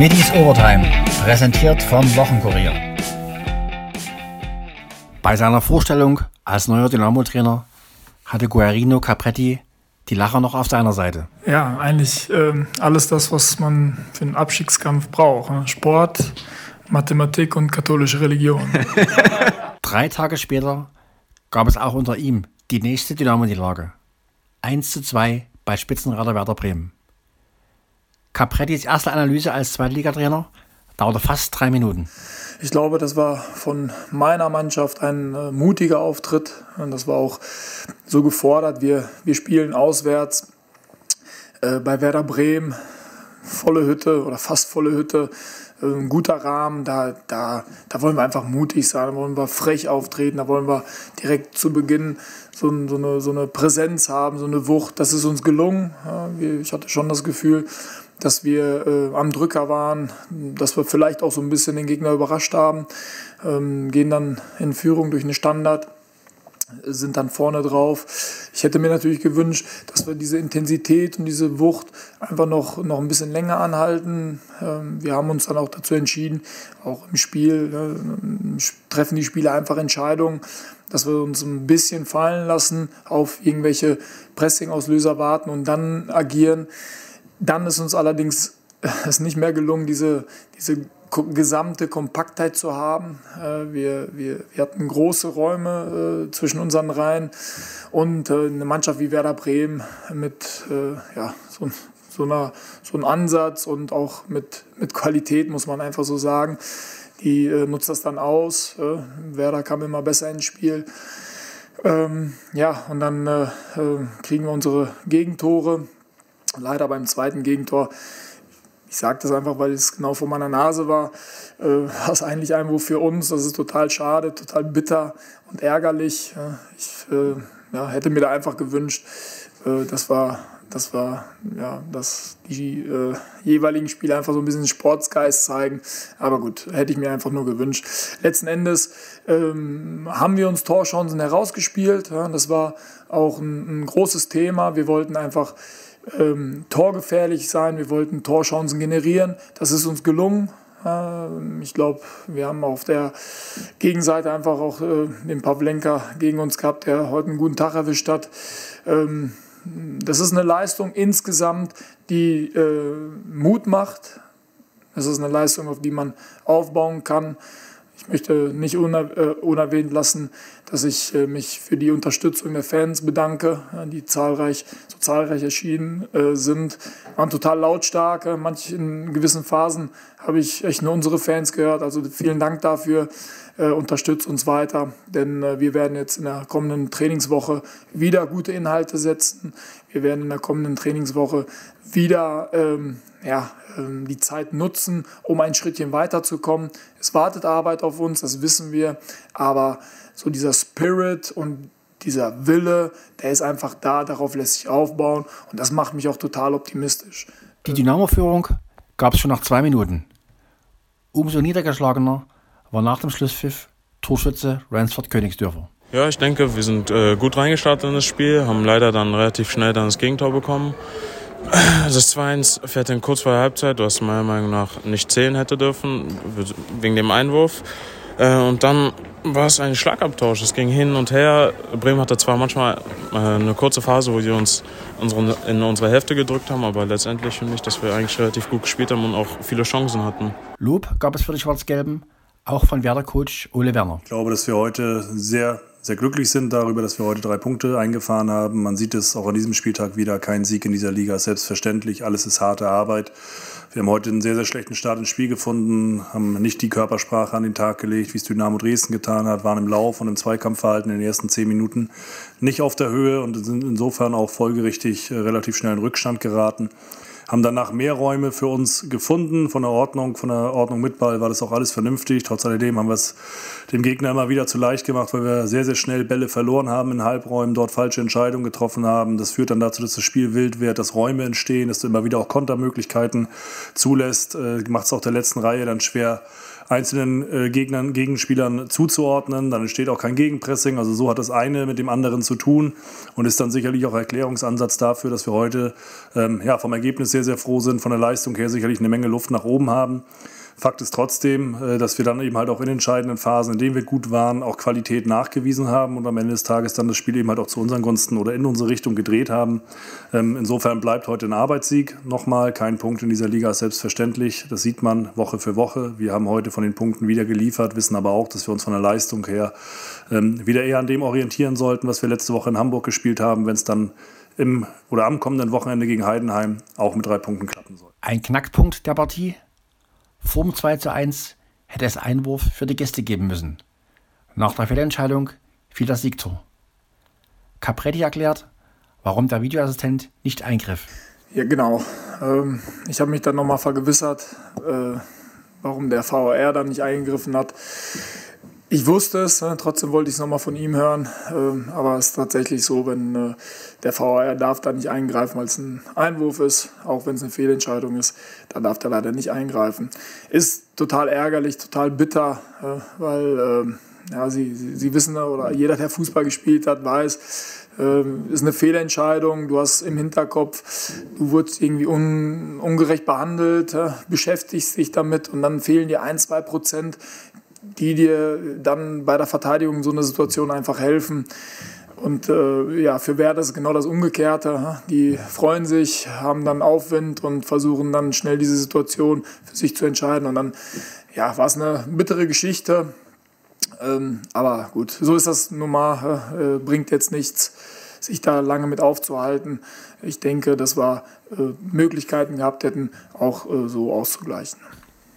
Middies Overtime, präsentiert vom Wochenkurier. Bei seiner Vorstellung als neuer Dynamo-Trainer hatte Guarino Capretti die Lacher noch auf seiner Seite. Ja, eigentlich äh, alles das, was man für einen Abstiegskampf braucht. Ne? Sport, Mathematik und katholische Religion. Drei Tage später gab es auch unter ihm die nächste Dynamo-Niederlage. 1 zu 2 bei Spitzenreiter Werder Bremen. Caprettis erste Analyse als Zweitligatrainer dauerte fast drei Minuten. Ich glaube, das war von meiner Mannschaft ein äh, mutiger Auftritt. Und das war auch so gefordert. Wir, wir spielen auswärts äh, bei Werder Bremen. Volle Hütte oder fast volle Hütte. Äh, ein guter Rahmen. Da, da, da wollen wir einfach mutig sein. Da wollen wir frech auftreten. Da wollen wir direkt zu Beginn so, so, eine, so eine Präsenz haben, so eine Wucht. Das ist uns gelungen. Ich hatte schon das Gefühl, dass wir äh, am Drücker waren, dass wir vielleicht auch so ein bisschen den Gegner überrascht haben, ähm, gehen dann in Führung durch einen Standard, sind dann vorne drauf. Ich hätte mir natürlich gewünscht, dass wir diese Intensität und diese Wucht einfach noch, noch ein bisschen länger anhalten. Ähm, wir haben uns dann auch dazu entschieden, auch im Spiel äh, treffen die Spieler einfach Entscheidungen, dass wir uns ein bisschen fallen lassen, auf irgendwelche Pressing-Auslöser warten und dann agieren. Dann ist uns allerdings es nicht mehr gelungen, diese, diese gesamte Kompaktheit zu haben. Äh, wir, wir, wir hatten große Räume äh, zwischen unseren Reihen und äh, eine Mannschaft wie Werder Bremen mit ja, so, so, einer, so einem Ansatz und auch mit, mit Qualität, muss man einfach so sagen. Die nutzt das dann aus. Werder kam immer besser ins Spiel. Ähm, ja, und dann kriegen wir unsere Gegentore Leider beim zweiten Gegentor, ich sage das einfach, weil es genau vor meiner Nase war, äh, war es eigentlich irgendwo für uns. Das ist total schade, total bitter und ärgerlich. Ich äh, ja, hätte mir da einfach gewünscht, äh, das war, das war, ja, dass die äh, jeweiligen Spieler einfach so ein bisschen Sportsgeist zeigen. Aber gut, hätte ich mir einfach nur gewünscht. Letzten Endes ähm, haben wir uns Torchancen herausgespielt. Ja, das war auch ein, ein großes Thema. Wir wollten einfach ähm, torgefährlich sein, wir wollten Torchancen generieren. Das ist uns gelungen. Ähm, ich glaube, wir haben auf der Gegenseite einfach auch äh, den Pavlenka gegen uns gehabt, der heute einen guten Tag erwischt hat. Ähm, das ist eine Leistung insgesamt, die äh, Mut macht. Das ist eine Leistung, auf die man aufbauen kann. Ich möchte nicht äh, unerwähnt lassen, dass ich äh, mich für die Unterstützung der Fans bedanke, die zahlreich, so zahlreich erschienen äh, sind. Waren total lautstark. Manch in gewissen Phasen habe ich echt nur unsere Fans gehört. Also vielen Dank dafür. Unterstützt uns weiter, denn wir werden jetzt in der kommenden Trainingswoche wieder gute Inhalte setzen. Wir werden in der kommenden Trainingswoche wieder ähm, ja, ähm, die Zeit nutzen, um ein Schrittchen weiterzukommen. Es wartet Arbeit auf uns, das wissen wir, aber so dieser Spirit und dieser Wille, der ist einfach da, darauf lässt sich aufbauen und das macht mich auch total optimistisch. Die Dynamo-Führung gab es schon nach zwei Minuten. Umso niedergeschlagener war nach dem Schlusspfiff Torschütze Ransford Königsdörfer. Ja, ich denke, wir sind äh, gut reingestartet in das Spiel, haben leider dann relativ schnell dann das Gegentor bekommen. Das 2-1 fährt dann kurz vor der Halbzeit, was meiner Meinung nach nicht zählen hätte dürfen, wegen dem Einwurf. Äh, und dann war es ein Schlagabtausch. Es ging hin und her. Bremen hatte zwar manchmal äh, eine kurze Phase, wo sie uns in unsere Hälfte gedrückt haben, aber letztendlich finde ich, dass wir eigentlich relativ gut gespielt haben und auch viele Chancen hatten. Lob gab es für die Schwarz-Gelben, auch von Werder-Coach Ole Werner. Ich glaube, dass wir heute sehr sehr glücklich sind darüber, dass wir heute drei Punkte eingefahren haben. Man sieht es auch an diesem Spieltag wieder. Kein Sieg in dieser Liga ist selbstverständlich. Alles ist harte Arbeit. Wir haben heute einen sehr, sehr schlechten Start ins Spiel gefunden, haben nicht die Körpersprache an den Tag gelegt, wie es Dynamo Dresden getan hat, waren im Lauf und im Zweikampfverhalten in den ersten zehn Minuten nicht auf der Höhe und sind insofern auch folgerichtig äh, relativ schnell in Rückstand geraten haben danach mehr Räume für uns gefunden. Von der Ordnung, von der Ordnung mit Ball war das auch alles vernünftig. Trotz alledem haben wir es dem Gegner immer wieder zu leicht gemacht, weil wir sehr, sehr schnell Bälle verloren haben in Halbräumen, dort falsche Entscheidungen getroffen haben. Das führt dann dazu, dass das Spiel wild wird, dass Räume entstehen, dass du immer wieder auch Kontermöglichkeiten zulässt. Äh, Macht es auch der letzten Reihe dann schwer, einzelnen äh, Gegnern, Gegenspielern zuzuordnen. Dann entsteht auch kein Gegenpressing. Also so hat das eine mit dem anderen zu tun und ist dann sicherlich auch Erklärungsansatz dafür, dass wir heute ähm, ja, vom Ergebnis sehr, sehr froh sind, von der Leistung her sicherlich eine Menge Luft nach oben haben. Fakt ist trotzdem, äh, dass wir dann eben halt auch in entscheidenden Phasen, in denen wir gut waren, auch Qualität nachgewiesen haben und am Ende des Tages dann das Spiel eben halt auch zu unseren Gunsten oder in unsere Richtung gedreht haben. Ähm, insofern bleibt heute ein Arbeitssieg. Nochmal, kein Punkt in dieser Liga ist selbstverständlich. Das sieht man Woche für Woche. Wir haben heute von den Punkten wieder geliefert, wissen aber auch, dass wir uns von der Leistung her ähm, wieder eher an dem orientieren sollten, was wir letzte Woche in Hamburg gespielt haben, wenn es dann im oder am kommenden Wochenende gegen Heidenheim auch mit drei Punkten klappen soll. Ein Knackpunkt der Partie vor dem 2 zu 1 hätte es Einwurf für die Gäste geben müssen. Nach der Fehlentscheidung fiel das Siegtor. Capretti erklärt, warum der Videoassistent nicht eingriff. Ja, genau. Ähm, ich habe mich dann nochmal vergewissert, äh, warum der VAR da nicht eingegriffen hat. Ich wusste es, ne, trotzdem wollte ich es nochmal von ihm hören. Ähm, aber es ist tatsächlich so, wenn äh, der VAR darf da nicht eingreifen, weil es ein Einwurf ist, auch wenn es eine Fehlentscheidung ist, da darf er leider nicht eingreifen. Ist total ärgerlich, total bitter, äh, weil ähm, ja, sie, sie, wissen oder jeder, der Fußball gespielt hat, weiß, äh, ist eine Fehlentscheidung, du hast im Hinterkopf, du wurdest irgendwie un, ungerecht behandelt, äh, beschäftigst dich damit und dann fehlen dir ein, zwei Prozent die dir dann bei der Verteidigung so eine Situation einfach helfen. Und äh, ja, für Werder ist genau das Umgekehrte. Die freuen sich, haben dann Aufwind und versuchen dann schnell diese Situation für sich zu entscheiden. Und dann ja, war es eine bittere Geschichte. Ähm, aber gut, so ist das nun mal. Äh, bringt jetzt nichts, sich da lange mit aufzuhalten. Ich denke, dass wir äh, Möglichkeiten gehabt hätten, auch äh, so auszugleichen.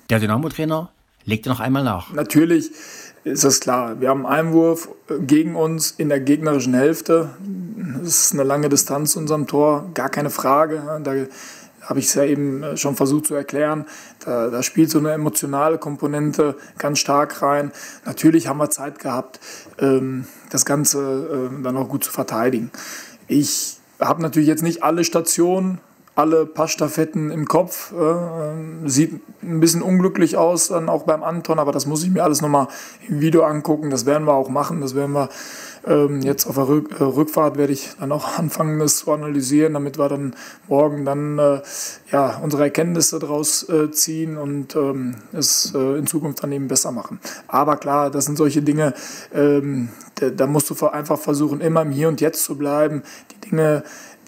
Der Dynamo-Trainer legte noch einmal nach. Natürlich ist das klar. Wir haben einen Einwurf gegen uns in der gegnerischen Hälfte. Das ist eine lange Distanz zu unserem Tor, gar keine Frage. Da habe ich es ja eben schon versucht zu erklären. Da, da, spielt so eine emotionale Komponente ganz stark rein. Natürlich haben wir Zeit gehabt, ähm, das Ganze ähm, dann auch gut zu verteidigen. Ich habe natürlich jetzt nicht alle Stationen alle Passstaffetten im Kopf. Äh, sieht ein bisschen unglücklich aus, dann auch beim Anton, aber das muss ich mir alles nochmal im Video angucken. Das werden wir auch machen. Das werden wir ähm, jetzt auf der äh, Rückfahrt werde ich dann auch anfangen, das zu analysieren, damit wir dann morgen dann äh, ja, unsere Erkenntnisse daraus äh, ziehen und ähm, es äh, in Zukunft dann eben besser machen. Aber klar, das sind solche Dinge, ähm, da, da musst du einfach versuchen, immer im Hier und Jetzt zu bleiben. Die Dinge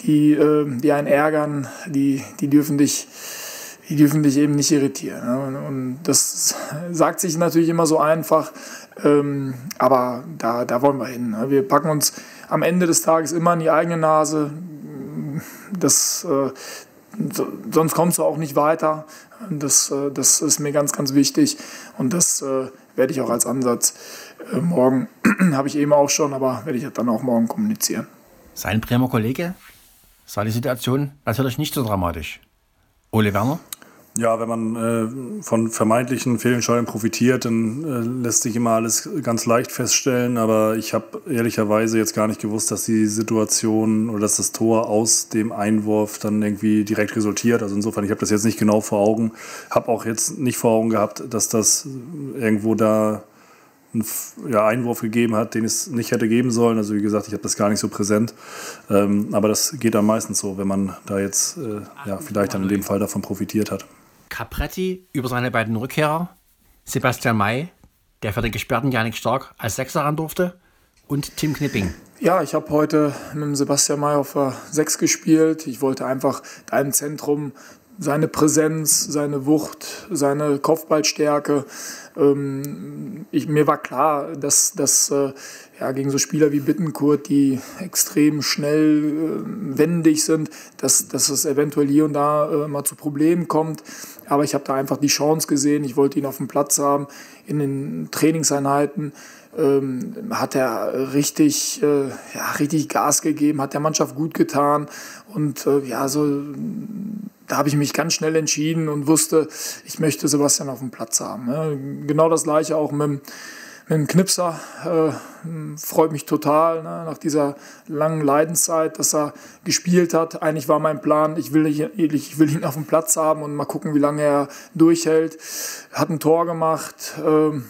die, äh, die einen ärgern, die, die dürfen dich die dürfen dich eben nicht irritieren. Und das sagt sich natürlich immer so einfach, ähm, aber da, da wollen wir hin. Wir packen uns am Ende des Tages immer in die eigene Nase. Das, äh, sonst kommst du auch nicht weiter. Das, äh, das ist mir ganz, ganz wichtig und das werde ich auch als Ansatz morgen, habe ich eben auch schon, aber werde ich dann auch morgen kommunizieren. Sein Bremer Kollege sah die Situation natürlich nicht so dramatisch. Ole Werner? Ja, wenn man äh, von vermeintlichen Fehlentscheidungen profitiert, dann äh, lässt sich immer alles ganz leicht feststellen. Aber ich habe ehrlicherweise jetzt gar nicht gewusst, dass die Situation oder dass das Tor aus dem Einwurf dann irgendwie direkt resultiert. Also insofern, ich habe das jetzt nicht genau vor Augen. Habe auch jetzt nicht vor Augen gehabt, dass das irgendwo da einen ja, Einwurf gegeben hat, den es nicht hätte geben sollen. Also wie gesagt, ich habe das gar nicht so präsent. Ähm, aber das geht dann meistens so, wenn man da jetzt äh, ja, vielleicht dann in dem Fall davon profitiert hat. Capretti über seine beiden Rückkehrer, Sebastian May, der für den gesperrten Janik Stark als Sechser ran durfte, und Tim Knipping. Ja, ich habe heute mit dem Sebastian May auf der 6 gespielt. Ich wollte einfach da im Zentrum seine Präsenz, seine Wucht, seine Kopfballstärke. Ähm, ich, mir war klar, dass, dass äh, ja, gegen so Spieler wie Bittenkurt, die extrem schnell äh, wendig sind, dass, dass es eventuell hier und da äh, mal zu Problemen kommt. Aber ich habe da einfach die Chance gesehen. Ich wollte ihn auf dem Platz haben in den Trainingseinheiten. Ähm, hat er richtig, äh, ja, richtig Gas gegeben, hat der Mannschaft gut getan und äh, ja, so da habe ich mich ganz schnell entschieden und wusste, ich möchte Sebastian auf dem Platz haben. Genau das gleiche auch mit, mit dem Knipser. Äh, freut mich total ne, nach dieser langen Leidenszeit, dass er gespielt hat. Eigentlich war mein Plan, ich will, ich will ihn auf dem Platz haben und mal gucken, wie lange er durchhält. Hat ein Tor gemacht. Äh,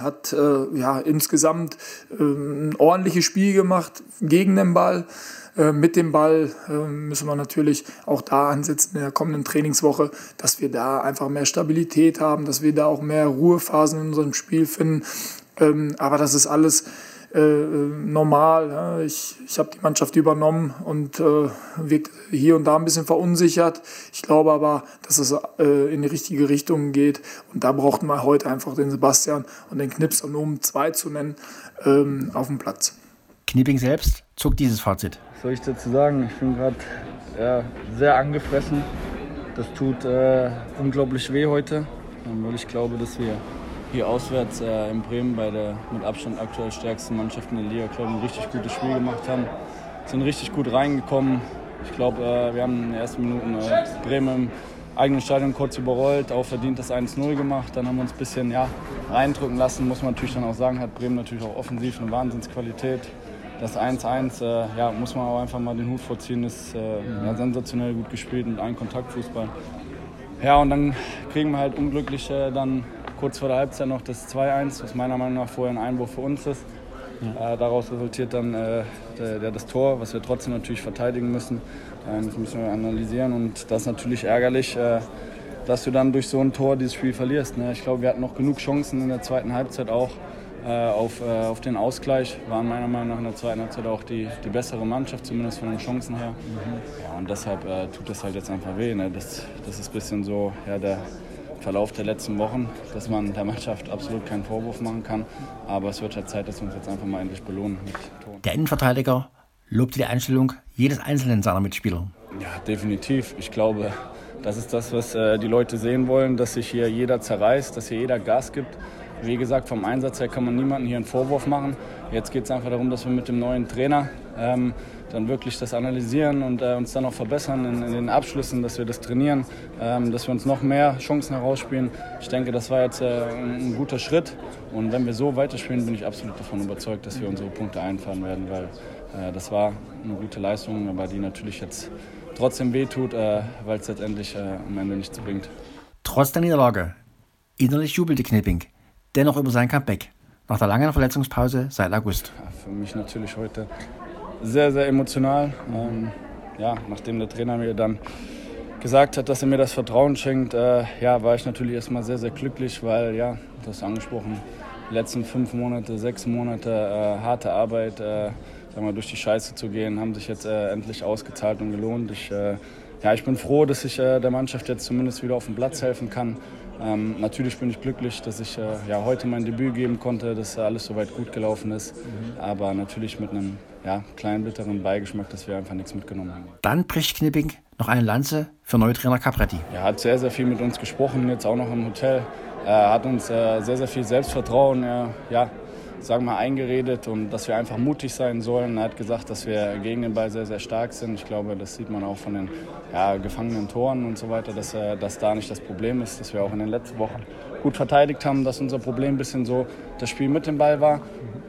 hat äh, ja insgesamt äh, ein ordentliches Spiel gemacht gegen den Ball. Äh, mit dem Ball äh, müssen wir natürlich auch da ansetzen in der kommenden Trainingswoche, dass wir da einfach mehr Stabilität haben, dass wir da auch mehr Ruhephasen in unserem Spiel finden. Ähm, aber das ist alles äh, normal. Ich, ich habe die Mannschaft übernommen und wirkt hier und da ein bisschen verunsichert. Ich glaube aber, dass es in die richtige Richtung geht. Und da brauchten wir heute einfach den Sebastian und den Knips, um zwei zu nennen, ähm, auf dem Platz. Knipping selbst zog dieses Fazit soll ich dazu sagen? Ich bin gerade ja, sehr angefressen. Das tut äh, unglaublich weh heute, weil ich glaube, dass wir hier auswärts äh, in Bremen bei der mit Abstand aktuell stärksten Mannschaft in der Liga, glaube ein richtig gutes Spiel gemacht haben. Sind richtig gut reingekommen. Ich glaube, äh, wir haben in den ersten Minuten äh, Bremen im eigenen Stadion kurz überrollt, auch verdient das 1-0 gemacht. Dann haben wir uns ein bisschen ja, reindrücken lassen, muss man natürlich dann auch sagen, hat Bremen natürlich auch offensiv eine Wahnsinnsqualität das 1-1, äh, ja, muss man auch einfach mal den Hut vorziehen, ist äh, ja, sensationell gut gespielt mit einem Kontaktfußball. Ja, und dann kriegen wir halt unglücklich äh, dann kurz vor der Halbzeit noch das 2-1, was meiner Meinung nach vorher ein Einwurf für uns ist. Ja. Äh, daraus resultiert dann äh, der, der, das Tor, was wir trotzdem natürlich verteidigen müssen. Äh, das müssen wir analysieren und das ist natürlich ärgerlich, dass du dann durch so ein Tor dieses Spiel verlierst. Ne? Ich glaube, wir hatten noch genug Chancen in der zweiten Halbzeit auch. Äh, auf, äh, auf den Ausgleich. Waren meiner Meinung nach in der zweiten Halbzeit auch die, die bessere Mannschaft, zumindest von den Chancen her. Mhm. Ja, und deshalb äh, tut das halt jetzt einfach weh. Ne? Das, das ist ein bisschen so ja, der Verlauf der letzten Wochen, dass man der Mannschaft absolut keinen Vorwurf machen kann. Aber es wird halt Zeit, dass wir uns jetzt einfach mal endlich belohnen mit Ton. Der Innenverteidiger lobte die Einstellung jedes einzelnen seiner Mitspieler. Ja, definitiv. Ich glaube, das ist das, was äh, die Leute sehen wollen, dass sich hier jeder zerreißt, dass hier jeder Gas gibt. Wie gesagt, vom Einsatz her kann man niemandem hier einen Vorwurf machen. Jetzt geht es einfach darum, dass wir mit dem neuen Trainer ähm, dann wirklich das analysieren und äh, uns dann auch verbessern in, in, den Abschlüssen, dass wir das trainieren, ähm, dass wir uns noch mehr Chancen herausspielen. Ich denke, das war jetzt äh, ein, ein, guter Schritt. Und wenn wir so weiterspielen, bin ich absolut davon überzeugt, dass wir unsere Punkte einfahren werden, weil äh, das war eine gute Leistung, aber die natürlich jetzt trotzdem wehtut, äh, weil es letztendlich äh, am Ende nichts bringt. Trotz der Niederlage, innerlich jubelte Knipping dennoch über sein Comeback nach der langen Verletzungspause seit August. Für mich natürlich heute sehr, sehr emotional. Ähm, ja, nachdem der Trainer mir dann gesagt hat, dass er mir das Vertrauen schenkt, äh, ja, war ich natürlich erstmal sehr, sehr glücklich, weil, ja, du hast angesprochen, die letzten fünf Monate, sechs Monate äh, harte Arbeit, äh, sagen wir, durch die Scheiße zu gehen, haben sich jetzt äh, endlich ausgezahlt und gelohnt. Ich, äh, ja, ich bin froh, dass ich äh, der Mannschaft jetzt zumindest wieder auf dem Platz helfen kann. Ähm, natürlich bin ich glücklich, dass ich äh, ja, heute mein Debüt geben konnte, dass alles soweit gut gelaufen ist. Mhm. Aber natürlich mit einem ja, kleinen bitteren Beigeschmack, dass wir einfach nichts mitgenommen haben. Dann bricht Knipping noch eine Lanze für Neutrainer Capretti. Er hat sehr, sehr viel mit uns gesprochen, jetzt auch noch im Hotel. Er hat uns äh, sehr, sehr viel Selbstvertrauen. Er, ja, sagen wir, eingeredet und dass wir einfach mutig sein sollen. Er hat gesagt, dass wir gegen den Ball sehr, sehr stark sind. Ich glaube, das sieht man auch von den ja, gefangenen Toren und so weiter, dass, äh, dass da nicht das Problem ist, dass wir auch in den letzten Wochen gut verteidigt haben, dass unser Problem ein bisschen so das Spiel mit dem Ball war.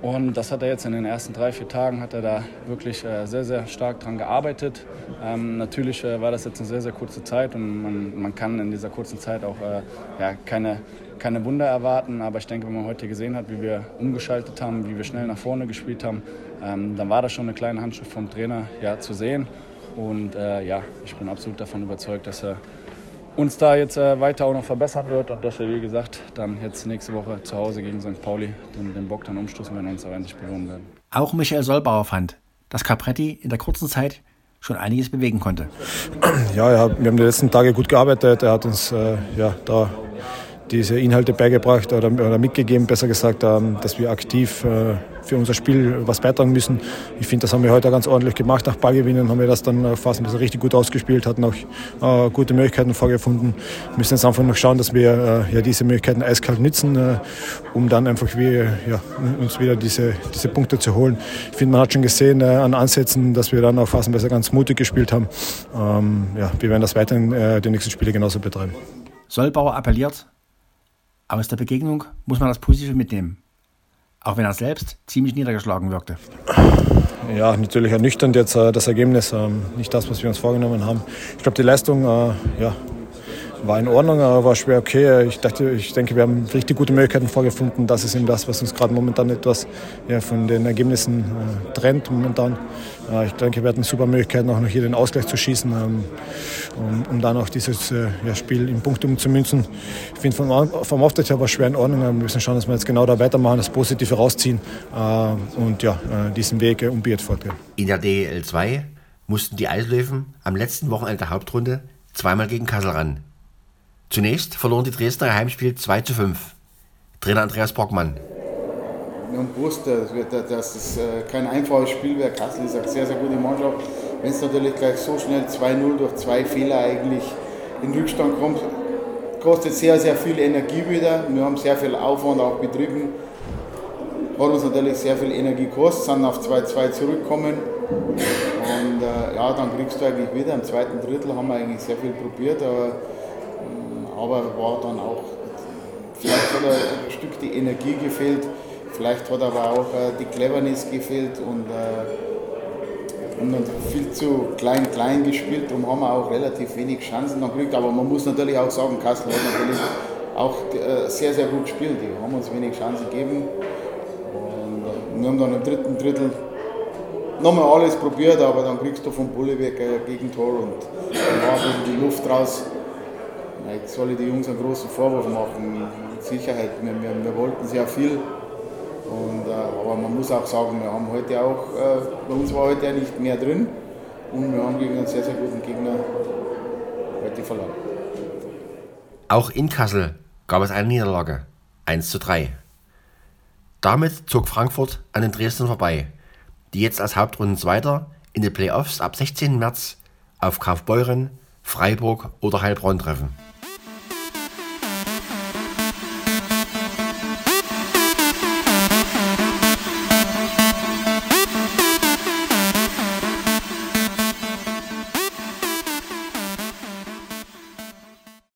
Und das hat er jetzt in den ersten drei, vier Tagen hat er da wirklich äh, sehr, sehr stark dran gearbeitet. Ähm, natürlich äh, war das jetzt eine sehr, sehr kurze Zeit und man, man kann in dieser kurzen Zeit auch äh, ja, keine keine Wunder erwarten, aber ich denke, wenn man heute gesehen hat, wie wir umgeschaltet haben, wie wir schnell nach vorne gespielt haben, ähm, dann war das schon eine kleine Handschrift vom Trainer ja, zu sehen. Und äh, ja, ich bin absolut davon überzeugt, dass er uns da jetzt äh, weiter auch noch verbessern wird und dass wir, wie gesagt, dann jetzt nächste Woche zu Hause gegen St. Pauli den, den Bock dann umstoßen werden und uns auch endlich belohnen werden. Auch Michael Solbauer fand, dass Capretti in der kurzen Zeit schon einiges bewegen konnte. Ja, ja, wir haben die letzten Tage gut gearbeitet. Er hat uns äh, ja, da diese Inhalte beigebracht oder, oder mitgegeben, besser gesagt, ähm, dass wir aktiv äh, für unser Spiel was beitragen müssen. Ich finde, das haben wir heute ganz ordentlich gemacht. Nach Ballgewinnen haben wir das dann äh, fast ein bisschen richtig gut ausgespielt, hatten auch äh, gute Möglichkeiten vorgefunden. Wir müssen jetzt einfach noch schauen, dass wir äh, ja, diese Möglichkeiten eiskalt nützen, äh, um dann einfach wie, ja, uns wieder diese, diese Punkte zu holen. Ich finde, man hat schon gesehen äh, an Ansätzen, dass wir dann auch besser ganz mutig gespielt haben. Ähm, ja, wir werden das weiterhin äh, die nächsten Spiele genauso betreiben. Sollbauer appelliert, aus der Begegnung muss man das Positive mitnehmen. auch wenn er selbst ziemlich niedergeschlagen wirkte. Ja, natürlich ernüchternd jetzt äh, das Ergebnis, ähm, nicht das, was wir uns vorgenommen haben. Ich glaube, die Leistung äh, ja, war in Ordnung, aber war schwer okay. Ich, dachte, ich denke, wir haben richtig gute Möglichkeiten vorgefunden. Das ist eben das, was uns gerade momentan etwas ja, von den Ergebnissen äh, trennt momentan. Äh, ich denke, wir hatten super Möglichkeiten, auch noch hier den Ausgleich zu schießen, ähm, um, um, dann auch dieses äh, ja, Spiel in Punkte umzumünzen. Ich finde, vom, vom Auftritt her war schwer in Ordnung. Wir müssen schauen, dass wir jetzt genau da weitermachen, das Positive rausziehen äh, und ja, äh, diesen Weg äh, unbeirrt fortgehen. In der DEL 2 mussten die Eislöwen am letzten Wochenende der Hauptrunde zweimal gegen Kassel ran. Zunächst verloren die Dresdner Heimspiel 2 zu 5. Trainer Andreas Brockmann. Haben gewusst, dass es äh, kein einfaches Spiel wäre. Kassel ist eine sehr, sehr gute Mannschaft. Wenn es natürlich gleich so schnell 2-0 durch zwei Fehler eigentlich in Rückstand kommt, kostet sehr, sehr viel Energie wieder. Wir haben sehr viel Aufwand auch betrieben. Hat uns natürlich sehr viel Energie gekostet, sind auf 2-2 zurückgekommen. Und äh, ja, dann kriegst du eigentlich wieder. Im zweiten Drittel haben wir eigentlich sehr viel probiert, aber aber war dann auch, vielleicht hat ein Stück die Energie gefehlt, vielleicht hat aber auch äh, die Cleverness gefehlt und äh, dann viel zu klein-klein gespielt und haben auch relativ wenig Chancen dann gekriegt. Aber man muss natürlich auch sagen, Kassel hat natürlich auch äh, sehr, sehr gut gespielt. Die haben uns wenig Chancen gegeben. Und wir haben dann im dritten Drittel nochmal alles probiert, aber dann kriegst du vom Bulleberg ein Gegentor und dann war die Luft raus. Jetzt soll ich die Jungs einen großen Vorwurf machen. Mit Sicherheit, wir, wir, wir wollten sehr viel. Und, äh, aber man muss auch sagen, wir haben heute auch, äh, bei uns war heute nicht mehr drin und wir haben gegen einen sehr, sehr guten Gegner heute verloren. Auch in Kassel gab es eine Niederlage, 1 zu 3. Damit zog Frankfurt an den Dresden vorbei, die jetzt als Hauptrundenzweiter in den Playoffs ab 16. März auf Kaufbeuren, Freiburg oder Heilbronn treffen.